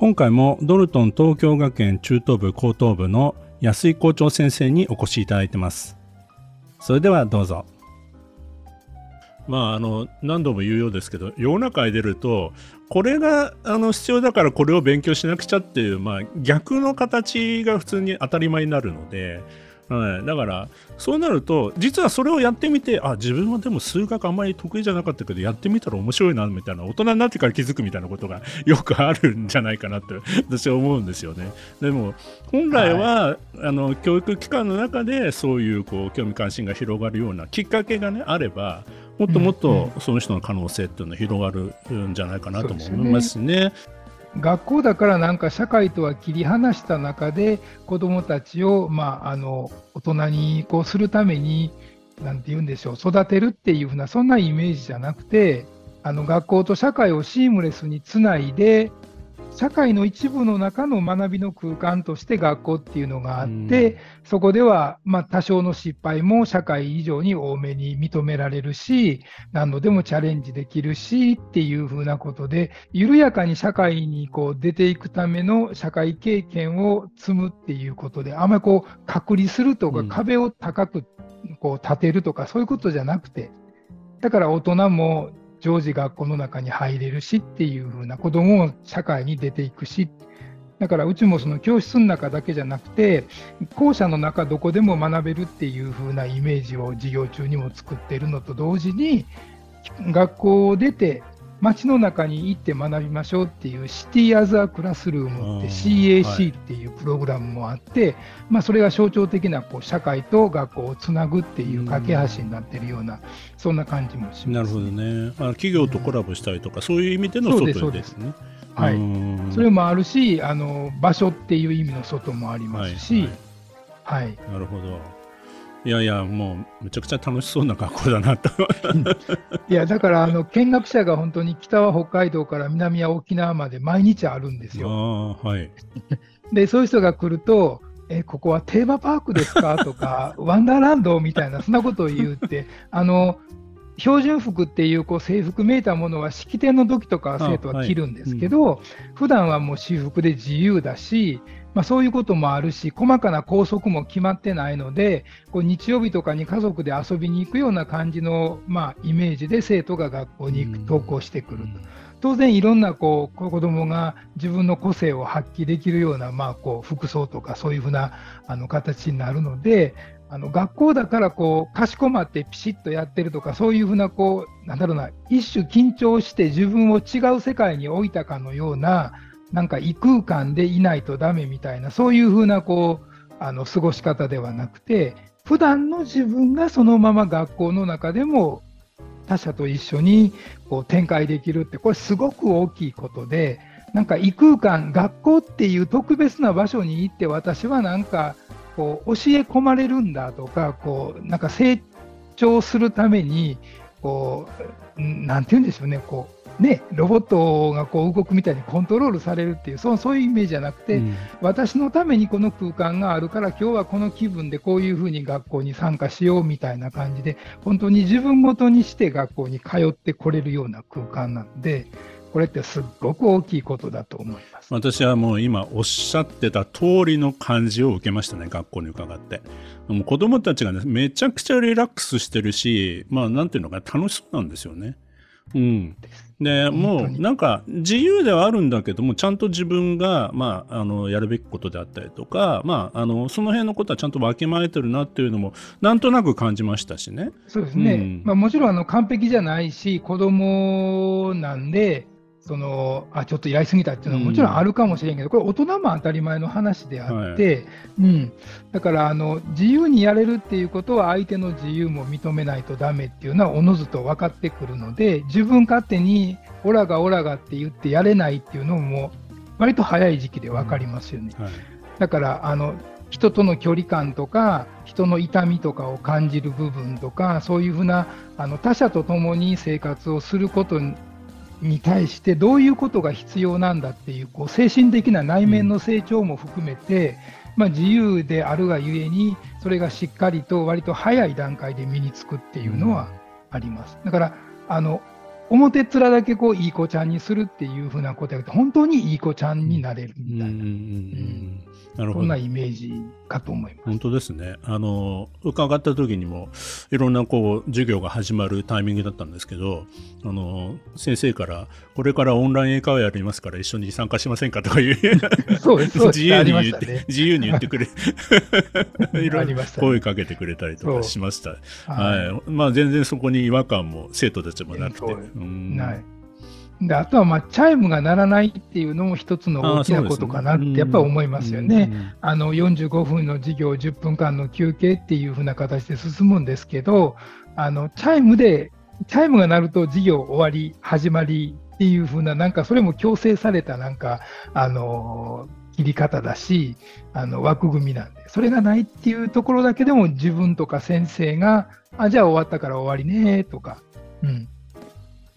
今回もドルトン東京学園中等部高等部の安井校長先生にお越しいただいてます。それではどうぞ。まあ、あの何度も言うようですけど世の中に出るとこれがあの必要だからこれを勉強しなくちゃっていう、まあ、逆の形が普通に当たり前になるのではい、だからそうなると実はそれをやってみてあ自分はでも数学あんまり得意じゃなかったけどやってみたら面白いなみたいな大人になってから気づくみたいなことが よくあるんじゃないかなって 私は思うんですよね。でも本来は、はい、あの教育機関の中でそういうこう興味関心が広がるようなきっかけが、ね、あればもっともっとその人の可能性っていうのは広がるんじゃないかなと思いますね。学校だからなんか社会とは切り離した中で子どもたちを、まあ、あの大人にこうするために何て言うんでしょう育てるっていうふうなそんなイメージじゃなくてあの学校と社会をシームレスにつないで社会の一部の中の学びの空間として学校っていうのがあって、そこではま多少の失敗も社会以上に多めに認められるし、何度でもチャレンジできるしっていうふうなことで、緩やかに社会にこう出ていくための社会経験を積むっていうことで、あんまりこう隔離するとか壁を高くこう立てるとかそういうことじゃなくて、だから大人も常時学校の中に入れるしっていう風な子供も社会に出ていくし。だからうちもその教室の中だけじゃなくて校舎の中どこでも学べるっていう風なイメージを授業中にも作ってるのと同時に学校を出て街の中に行って学びましょうっていうシティアザークラスルームって CAC っていうプログラムもあって、はい、まあ、それが象徴的なこう社会と学校をつなぐっていう架け橋になってるような、そんな感じもします、なるほどね、まあ、企業とコラボしたりとか、そういう意味での外ですね。はい、それもあるしあの場所っていう意味の外もありますし、はい、はい、なるほど。いやいや、もうめちゃくちゃ楽しそうな学校だなと。いや、だからあの見学者が本当に北は北海道から南は沖縄まで毎日あるんですよ。はい、で、そういう人が来ると、えここはテーマパークですか？とか、ワンダーランド？みたいな、そんなことを言うって、あの標準服っていうこう制服めいたものは式典の時とか生徒は着るんですけど、はいうん、普段はもう私服で自由だし、まあ、そういうこともあるし、細かな校則も決まってないので、こう日曜日とかに家族で遊びに行くような感じの、まあ、イメージで生徒が学校に登校してくると。当然いろんなこう子どもが自分の個性を発揮できるような、まあ、こう服装とかそういうふうなあの形になるのであの学校だからこうかしこまってピシッとやってるとかそういうふうなこうなんだろうな一種緊張して自分を違う世界に置いたかのようななんか異空間でいないとダメみたいなそういうふうなこうあの過ごし方ではなくて普段の自分がそのまま学校の中でも他者と一緒にこう展開できるってこれすごく大きいことでなんか異空間学校っていう特別な場所に行って私はなんかこう教え込まれるんだとかこうなんか成長するためにこうなんて言うんでしょうねこうね、ロボットがこう動くみたいにコントロールされるっていうそうそういうイメージじゃなくて、うん、私のためにこの空間があるから今日はこの気分でこういうふうに学校に参加しようみたいな感じで本当に自分ごとにして学校に通ってこれるような空間なのでこれってすっごく大きいことだと思います。私はもう今おっしゃってた通りの感じを受けましたね学校に伺って。もう子供たちがねめちゃくちゃリラックスしてるしまあなんていうのか楽しそうなんですよねうん。でもうなんか自由ではあるんだけどもちゃんと自分が、まあ、あのやるべきことであったりとか、まあ、あのその辺のことはちゃんとわきまえてるなっていうのもなんとなく感じましたしね。そうですね、うん、まあ、もちろんあの完璧じゃないし子供なんでそのあちょっとやりすぎたっていうのはもちろんあるかもしれんけど、うん、これ大人も当たり前の話であって、はい、うん、だからあの自由にやれるっていうことは相手の自由も認めないとダメっていうのはおのずと分かってくるので自分勝手にオラがオラがって言ってやれないっていうのも割と早い時期で分かりますよね。はい、だからあの人との距離感とか人の痛みとかを感じる部分とかそういうふうなあの他者と共に生活をすることに対してどういうことが必要なんだっていうこう精神的な内面の成長も含めて、まあ、自由であるがゆえにそれがしっかりと割と早い段階で身につくっていうのはあります。だからあの表面だけこういい子ちゃんにするっていうふうなことや本当にいい子ちゃんになれるみたいな。うんなるほど。そんなイメージかと思います。本当ですね。あの、伺った時にも、いろんなこう、授業が始まるタイミングだったんですけど、あの、先生から、これからオンライン英会話やりますから一緒に参加しませんかとかいう、そうです、自由に言って、ね、自由に言ってくれ、いろいろ声かけてくれたりとかしました。はい。まあ全然そこに違和感も生徒たちもなくて。うん、はいであとはまあチャイムが鳴らないっていうのも一つの大きなことかなってやっぱり思いますよね。あの45分の授業10分間の休憩っていうふうな形で進むんですけどあのチャイムでチャイムが鳴ると授業終わり始まりっていうふうななんかそれも強制されたなんかあの切り方だしあの枠組みなんでそれがないっていうところだけでも自分とか先生があじゃあ終わったから終わりねとか、うん、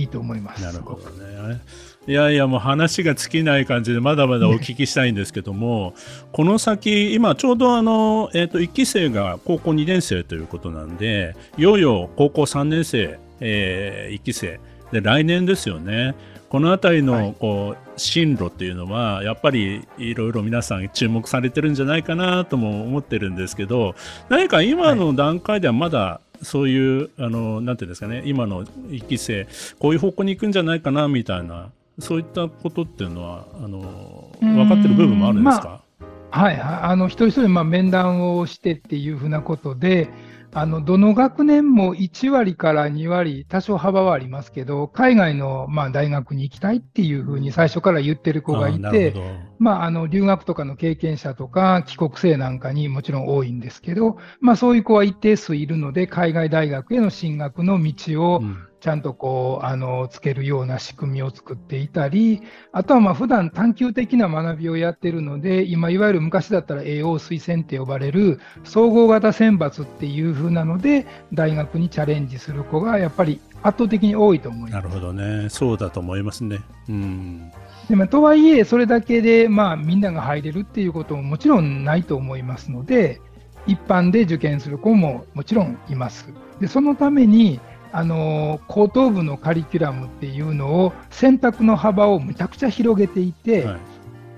いいと思います。なるほどね。いやいやもう話が尽きない感じでまだまだお聞きしたいんですけども、この先今ちょうどあの、えー、と1期生が高校2年生ということなんでいよいよ高校3年生、えー、1期生で来年ですよね。この辺りのこう進路っていうのはやっぱりいろいろ皆さん注目されてるんじゃないかなとも思ってるんですけど何か今の段階ではまだそういう、あの、なんていうんですかね、今の1期生、こういう方向に行くんじゃないかな、みたいな、そういったことっていうのは、あの、分かってる部分もあるんですか、まあ、はい、あの、一人一人、まあ、面談をしてっていうふうなことで、あのどの学年も1割から2割、多少幅はありますけど、海外のまあ大学に行きたいっていうふうに最初から言ってる子がいて、まあ、あの留学とかの経験者とか、帰国生なんかにもちろん多いんですけど、まあ、そういう子は一定数いるので、海外大学への進学の道を、ちゃんとこう、あの、つけるような仕組みを作っていたり、あとはまあ普段探究的な学びをやってるので、今いわゆる昔だったら AO 推薦って呼ばれる総合型選抜っていう風なので、大学にチャレンジする子がやっぱり圧倒的に多いと思います。なるほどね。そうだと思いますね。うん。でもとはいえ、それだけで、まあ、みんなが入れるっていうことももちろんないと思いますので、一般で受験する子ももちろんいます。でそのためにあの高等部のカリキュラムっていうのを選択の幅をむちゃくちゃ広げていて、はい、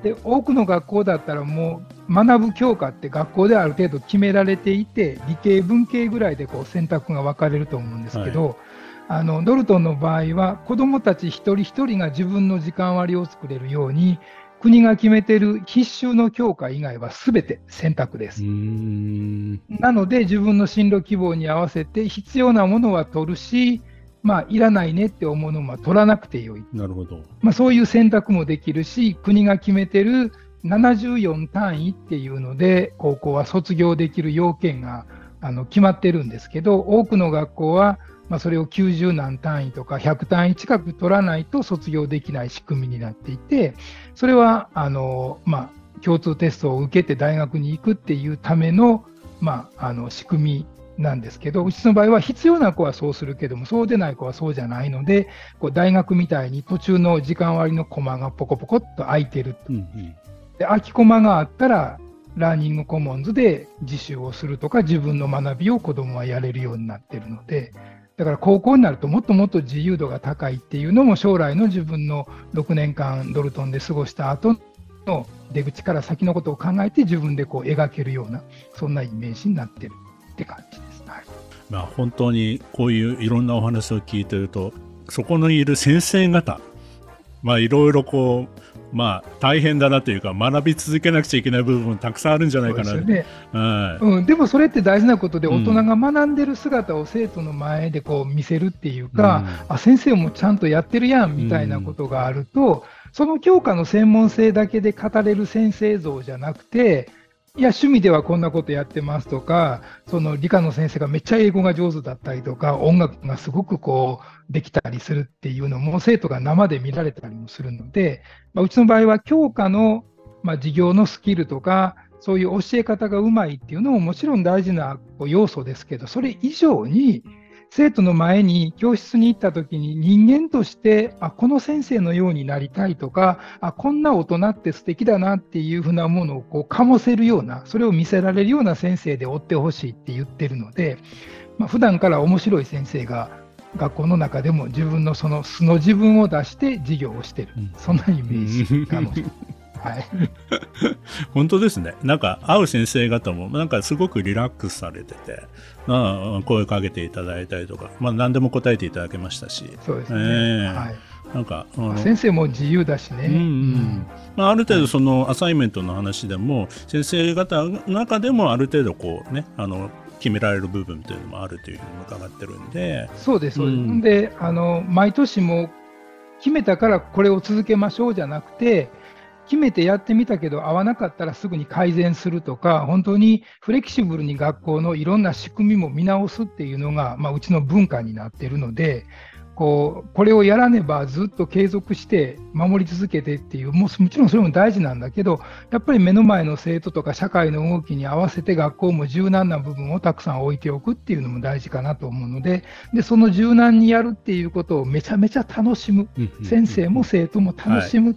で多くの学校だったらもう学ぶ教科って学校である程度決められていて理系文系ぐらいでこう選択が分かれると思うんですけど、はい、あのドルトンの場合は子どもたち一人一人が自分の時間割を作れるように国が決めている必修の教科以外はすべて選択です。なので、自分の進路希望に合わせて必要なものは取るし、まあ、いらないねって思うのは取らなくてよい。なるほど。まあ、そういう選択もできるし、国が決めてる74単位っていうので、高校は卒業できる要件があの決まってるんですけど、多くの学校はまあ、それを90何単位とか100単位近く取らないと卒業できない仕組みになっていて、それはあの、まあ、共通テストを受けて大学に行くっていうための,、まあ、あの仕組みなんですけど、うちの場合は必要な子はそうするけども、そうでない子はそうじゃないので、こう大学みたいに途中の時間割のコマがポコポコっと空いてると。うんうん、で空きコマがあったら、ラーニングコモンズで自習をするとか、自分の学びを子どもはやれるようになってるので、だから高校になるともっともっと自由度が高いっていうのも将来の自分の6年間ドルトンで過ごした後の出口から先のことを考えて自分でこう描けるようなそんなイメージになってるって感じです。はい、まあ、本当にこういういろんなお話を聞いてるとそこにいる先生方まあいろいろこうまあ、大変だなというか学び続けなくちゃいけない部分たくさんあるんじゃないかな、ね。はい、うん、でもそれって大事なことで、大人が学んでる姿を生徒の前でこう見せるっていうか、うん、あ先生もちゃんとやってるやんみたいなことがあると、うん、その教科の専門性だけで語れる先生像じゃなくていや、趣味ではこんなことやってますとか、その理科の先生がめっちゃ英語が上手だったりとか、音楽がすごくこうできたりするっていうのも生徒が生で見られたりもするので、まあ、うちの場合は教科の、まあ、授業のスキルとか、そういう教え方がうまいっていうのももちろん大事な要素ですけど、それ以上に、生徒の前に教室に行った時に人間としてあこの先生のようになりたいとかあこんな大人って素敵だなっていうふうなものをこう醸せるようなそれを見せられるような先生で追ってほしいって言ってるので、まあ、普段から面白い先生が学校の中でも自分のその素の自分を出して授業をしてる、うん、そんなイメージかもしれない。はい、本当ですね。なんか会う先生方もなんかすごくリラックスされてて、まあ、声かけていただいたりとか、まあ、何でも答えていただけましたし。そうですね。えー、はい。なんか、先生も自由だしね、うんうん。まあ、ある程度そのアサイメントの話でも、先生方の中でもある程度こうねあの決められる部分というのもあるというふうに伺ってるんで。そうですそうです、うん、であの毎年も決めたからこれを続けましょうじゃなくて決めてやってみたけど合わなかったらすぐに改善するとか本当にフレキシブルに学校のいろんな仕組みも見直すっていうのが、まあ、うちの文化になっているのでこうこれをやらねばずっと継続して守り続けてっていうももちろんそれも大事なんだけどやっぱり目の前の生徒とか社会の動きに合わせて学校も柔軟な部分をたくさん置いておくっていうのも大事かなと思うのででその柔軟にやるっていうことをめちゃめちゃ楽しむ。先生も生徒も楽しむ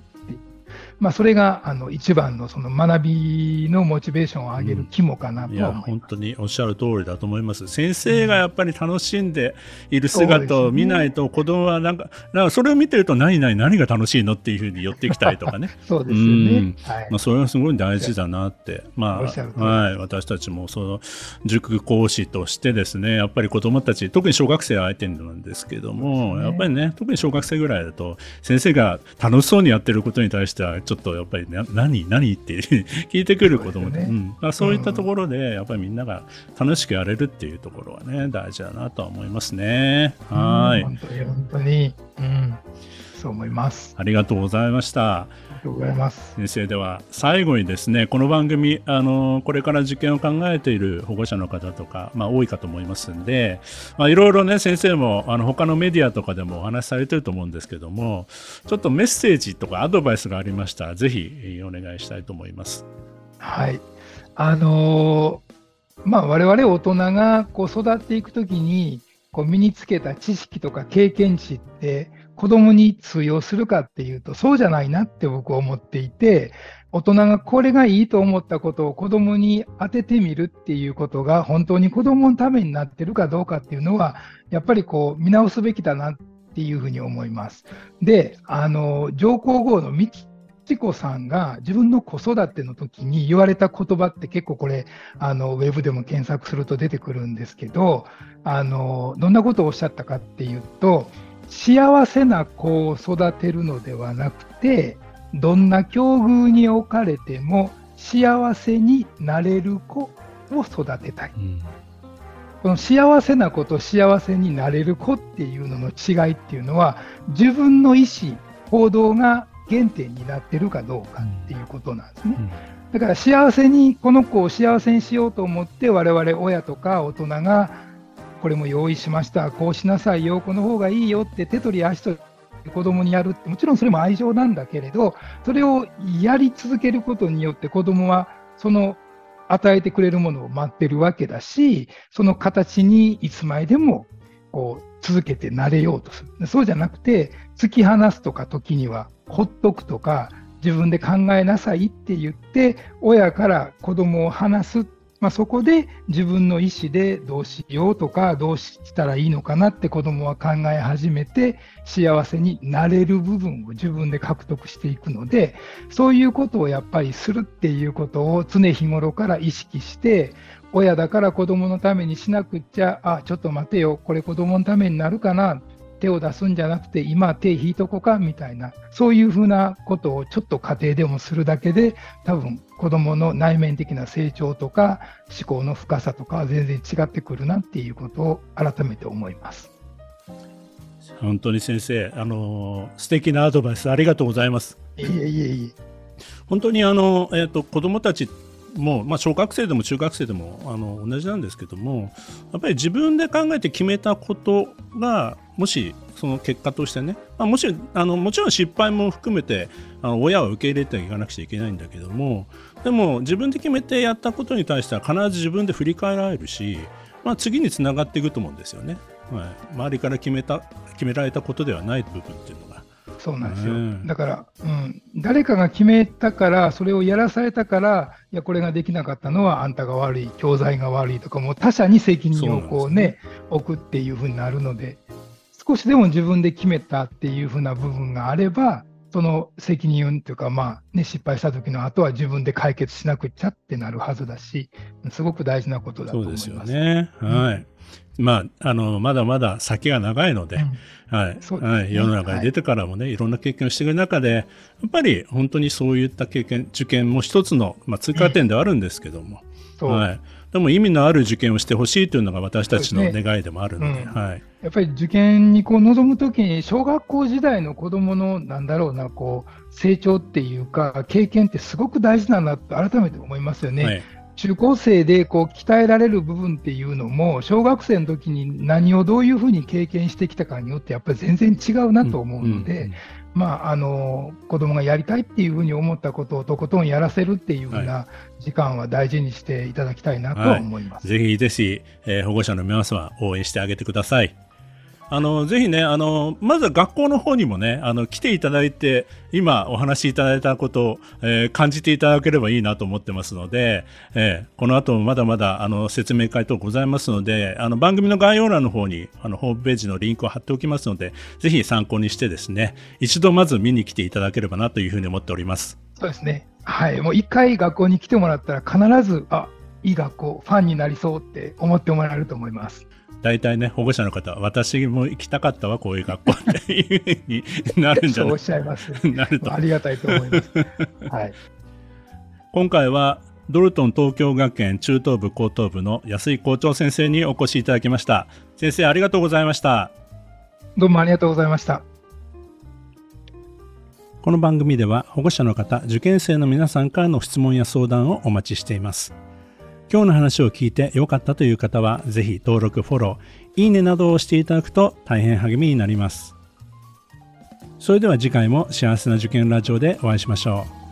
まあ、それがあの一番のその学びのモチベーションを上げる肝かなと、うん、いや本当におっしゃる通りだと思います。先生がやっぱり楽しんでいる姿を見ないと、子供はなんか、なんかそれを見てると何々何が楽しいのっていうふうに寄ってきたりとかね。そうですよね。はい、まあ、それはすごい大事だなって、まあ、はい、私たちもその塾講師としてですね、やっぱり子供たち、特に小学生相手なんですけども、ね、やっぱりね、特に小学生ぐらいだと、先生が楽しそうにやってることに対しては、ちょっとやっぱり、ね、何何って 聞いてくる子供で、ね、うん、そういったところでやっぱりみんなが楽しくやれるっていうところはね大事だなとは思いますね。はい、本当に本当に、うん、そう思います。ありがとうございました。とうございます。先生では最後にですね、この番組、あの、これから受験を考えている保護者の方とか、まあ多いかと思いますんで、まあいろいろね、先生も、あの、他のメディアとかでもお話しされてると思うんですけども、ちょっとメッセージとかアドバイスがありましたら、ぜひお願いしたいと思います。はい。あのー、まあ我々大人がこう育っていくときに、こう身につけた知識とか経験値って子供に通用するかっていうと、そうじゃないなって僕は思っていて、大人がこれがいいと思ったことを子供に当ててみるっていうことが本当に子供のためになってるかどうかっていうのは、やっぱりこう見直すべきだなっていうふうに思います。で、あの、上皇后の美智子さんが自分の子育ての時に言われた言葉って結構これ、あの、ウェブでも検索すると出てくるんですけど、あの、どんなことをおっしゃったかっていうと、幸せな子を育てるのではなくて、どんな境遇に置かれても幸せになれる子を育てたい。うん、この幸せな子と幸せになれる子っていうのの違いっていうのは、自分の意思、行動が原点になってるかどうかっていうことなんですね。うん、だから幸せに、この子を幸せにしようと思って、我々親とか大人がこれも用意しました、こうしなさいよ、この方がいいよって手取り足取り子供にやるって、もちろんそれも愛情なんだけれど、それをやり続けることによって子供はその与えてくれるものを待ってるわけだし、その形にいつまでもこう続けてなれようとする。そうじゃなくて、突き放すとか時には、ほっとくとか、自分で考えなさいって言って、親から子供を離すまあ、そこで自分の意思でどうしようとかどうしたらいいのかなって子どもは考え始めて幸せになれる部分を自分で獲得していくのでそういうことをやっぱりするっていうことを常日頃から意識して親だから子どものためにしなくっちゃあちょっと待てよこれ子どものためになるかな手を出すんじゃなくて、今手引いとこかみたいな、そういうふうなことをちょっと家庭でもするだけで、多分子どもの内面的な成長とか、思考の深さとかは全然違ってくるなっていうことを改めて思います。本当に先生、あの素敵なアドバイスありがとうございます。いえいえいえ。本当にあの、えーと、子どもたちもう、まあ、小学生でも中学生でもあの同じなんですけどもやっぱり自分で考えて決めたことがもしその結果としてね、まあ、もしあのもちろん失敗も含めてあの親は受け入れていかなくちゃいけないんだけどもでも自分で決めてやったことに対しては必ず自分で振り返られるし、まあ、次につながっていくと思うんですよね。はい、周りから決めた決められたことではない部分っていうのが。そうなんですよ、うん、だから、うん、誰かが決めたから、それをやらされたから、いや、これができなかったのはあんたが悪い、教材が悪いとか、もう他者に責任をこうね、ね。置くっていうふうになるので、少しでも自分で決めたっていうふうな部分があれば、その責任というか、まあね、失敗した時の後は自分で解決しなくちゃってなるはずだし、すごく大事なことだと思います。そうですよね。はい。まあ、あの、まだまだ先が長いので、うん、はい、ね、はい。世の中に出てからもね、はい、いろんな経験をしていく中で、やっぱり本当にそういった経験、受験も一つの、まあ、通過点ではあるんですけども、うん、はい。でも意味のある受験をしてほしいというのが私たちの願いでもあるので、でねうん、はい。やっぱり受験にこう臨むときに、小学校時代の子どもの、なんだろうな、こう、成長っていうか、経験ってすごく大事だなと改めて思いますよね。はい中高生でこう鍛えられる部分っていうのも、小学生の時に何をどういうふうに経験してきたかによって、やっぱり全然違うなと思うので、まあ、あの子供がやりたいっていうふうに思ったことをとことんやらせるっていうふうな時間は大事にしていただきたいなと思います。はい、ぜひぜひ、えー、保護者の皆様応援してあげてください。あのぜひねあの、まずは学校の方にもねあの来ていただいて、今お話しいただいたことを、えー、感じていただければいいなと思ってますので、えー、この後もまだまだあの説明会等ございますので、あの番組の概要欄の方にあのホームページのリンクを貼っておきますので、ぜひ参考にしてですね、一度まず見に来ていただければなというふうに思っております。そうですね。はい、もう一回学校に来てもらったら必ず、あ、いい学校、ファンになりそうって思ってもらえると思います。大体ね、保護者の方は、私も行きたかったわ、こういう学校っていうふうになるんじゃない？おっしゃいます。なると。ありがたいと思います。はい。今回は、ドルトン東京学園中等部高等部の安井校長先生にお越しいただきました。先生、ありがとうございました。どうもありがとうございました。この番組では保護者の方、受験生の皆さんからの質問や相談をお待ちしています。今日の話を聞いて良かったという方は、ぜひ登録、フォロー、いいねなどをしていただくと大変励みになります。それでは次回も幸せな受験ラジオでお会いしましょう。